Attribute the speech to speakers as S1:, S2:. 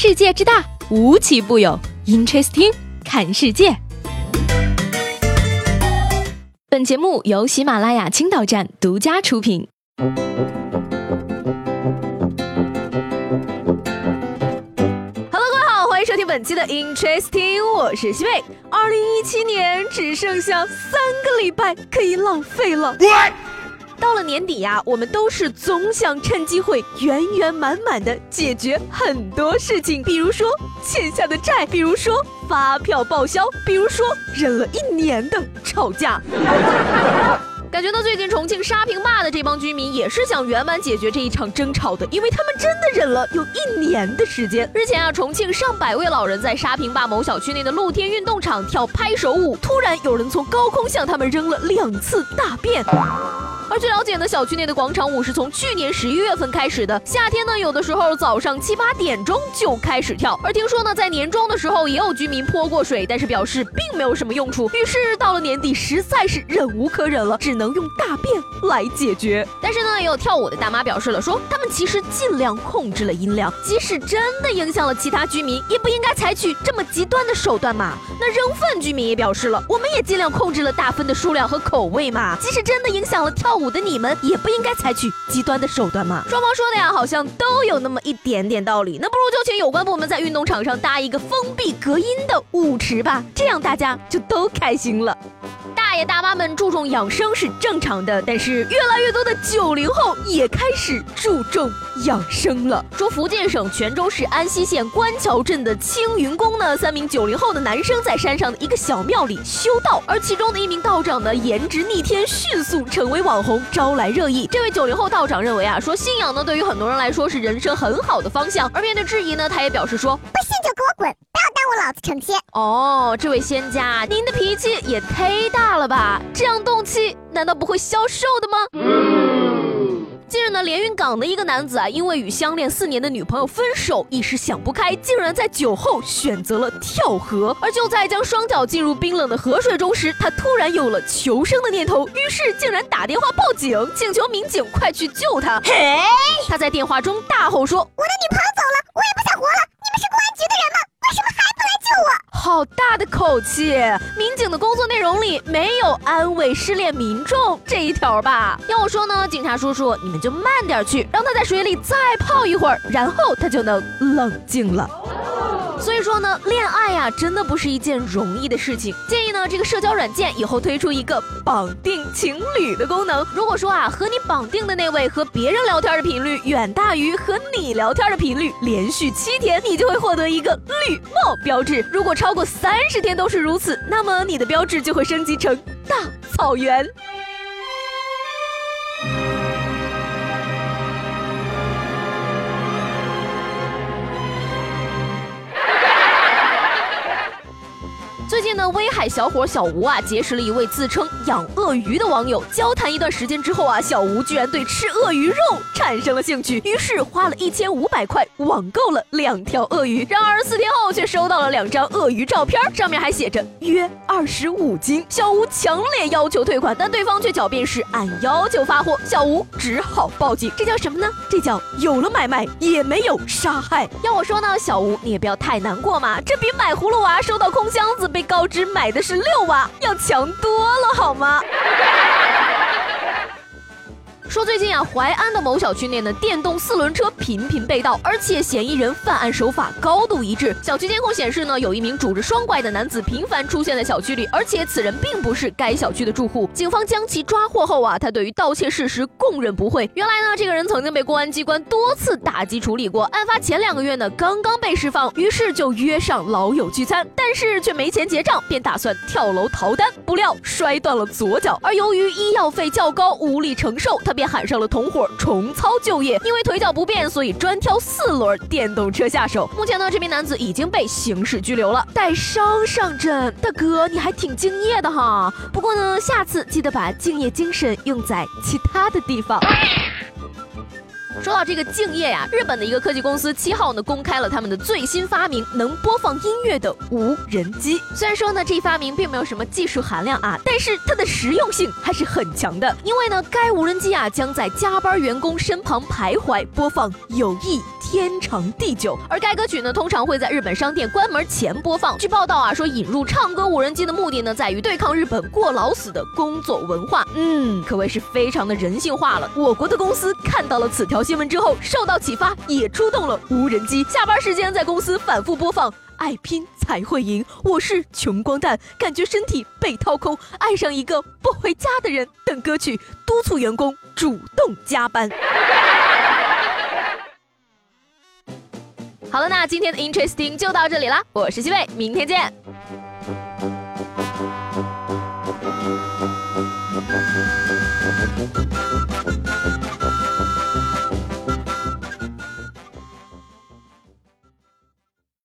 S1: 世界之大，无奇不有。Interesting，看世界。本节目由喜马拉雅青岛站独家出品。Hello，各位好，欢迎收听本期的 Interesting，我是西贝。二零一七年只剩下三个礼拜可以浪费了。到了年底呀，我们都是总想趁机会圆圆满满的解决很多事情，比如说欠下的债，比如说发票报销，比如说忍了一年的吵架。感觉到最近重庆沙坪坝的这帮居民也是想圆满解决这一场争吵的，因为他们真的忍了有一年的时间。日前啊，重庆上百位老人在沙坪坝某小区内的露天运动场跳拍手舞，突然有人从高空向他们扔了两次大便。而据了解呢，小区内的广场舞是从去年十一月份开始的。夏天呢，有的时候早上七八点钟就开始跳。而听说呢，在年终的时候也有居民泼过水，但是表示并没有什么用处。于是到了年底，实在是忍无可忍了，只能用大便来解决。但是呢，也有跳舞的大妈表示了，说他们其实尽量控制了音量，即使真的影响了其他居民，也不应该采取这么极端的手段嘛。那扔粪居民也表示了，我们也尽量控制了大粪的数量和口味嘛，即使真的影响了跳。舞的你们也不应该采取极端的手段吗？双方说的呀，好像都有那么一点点道理。那不如就请有关部门在运动场上搭一个封闭隔音的舞池吧，这样大家就都开心了。大爷大妈们注重养生是正常的，但是越来越多的九零后也开始注重养生了。说福建省泉州市安溪县官桥镇的青云宫呢，三名九零后的男生在山上的一个小庙里修道，而其中的一名道长呢，颜值逆天，迅速成为网红，招来热议。这位九零后道长认为啊，说信仰呢，对于很多人来说是人生很好的方向。而面对质疑呢，他也表示说，
S2: 不信就给我滚，不要耽误老子成仙。
S1: 哦，这位仙家，您的脾气也忒大了吧？这样动气难道不会消瘦的吗？近日呢，连云港的一个男子啊，因为与相恋四年的女朋友分手，一时想不开，竟然在酒后选择了跳河。而就在将双脚进入冰冷的河水中时，他突然有了求生的念头，于是竟然打电话报警，请求民警快去救他。嘿，他在电话中大吼说：“
S2: 我的女朋友走了，我也不想活了，你们是公安局的人吗？为什么还不来救我？”
S1: 好大的口气！民警的工作内容里没有安慰失恋民众这一条吧？要我说呢，警察叔叔，你们就慢点去，让他在水里再泡一会儿，然后他就能冷静了。所以说呢，恋爱呀，真的不是一件容易的事情。建议呢，这个社交软件以后推出一个绑定情侣的功能。如果说啊，和你绑定的那位和别人聊天的频率远大于和你聊天的频率，连续七天，你就会获得一个绿帽标志。如果超过三十天都是如此，那么你的标志就会升级成大草原。近呢，威海小伙小吴啊，结识了一位自称养鳄鱼的网友。交谈一段时间之后啊，小吴居然对吃鳄鱼肉产生了兴趣，于是花了一千五百块网购了两条鳄鱼。然而四天后却收到了两张鳄鱼照片，上面还写着约二十五斤。小吴强烈要求退款，但对方却狡辩是按要求发货。小吴只好报警。这叫什么呢？这叫有了买卖也没有杀害。要我说呢，小吴你也不要太难过嘛，这比买葫芦娃收到空箱子被。告知买的是六娃，要强多了好吗？说最近啊，淮安的某小区内呢，电动四轮车频频被盗，而且嫌疑人犯案手法高度一致。小区监控显示呢，有一名拄着双拐的男子频繁出现在小区里，而且此人并不是该小区的住户。警方将其抓获后啊，他对于盗窃事实供认不讳。原来呢，这个人曾经被公安机关多次打击处理过，案发前两个月呢，刚刚被释放，于是就约上老友聚餐，但是却没钱结账，便打算跳楼逃单，不料摔断了左脚，而由于医药费较高，无力承受，他。便喊上了同伙重操旧业，因为腿脚不便，所以专挑四轮电动车下手。目前呢，这名男子已经被刑事拘留了，带伤上阵。大哥，你还挺敬业的哈。不过呢，下次记得把敬业精神用在其他的地方。说到这个敬业呀，日本的一个科技公司七号呢公开了他们的最新发明——能播放音乐的无人机。虽然说呢这一发明并没有什么技术含量啊，但是它的实用性还是很强的。因为呢该无人机啊将在加班员工身旁徘徊，播放有益天长地久。而该歌曲呢，通常会在日本商店关门前播放。据报道啊，说引入唱歌无人机的目的呢，在于对抗日本过劳死的工作文化。嗯，可谓是非常的人性化了。我国的公司看到了此条新闻之后，受到启发，也出动了无人机，下班时间在公司反复播放。爱拼才会赢，我是穷光蛋，感觉身体被掏空，爱上一个不回家的人等歌曲，督促员工主动加班。好了，那今天的 Interesting 就到这里啦，我是西贝，明天见。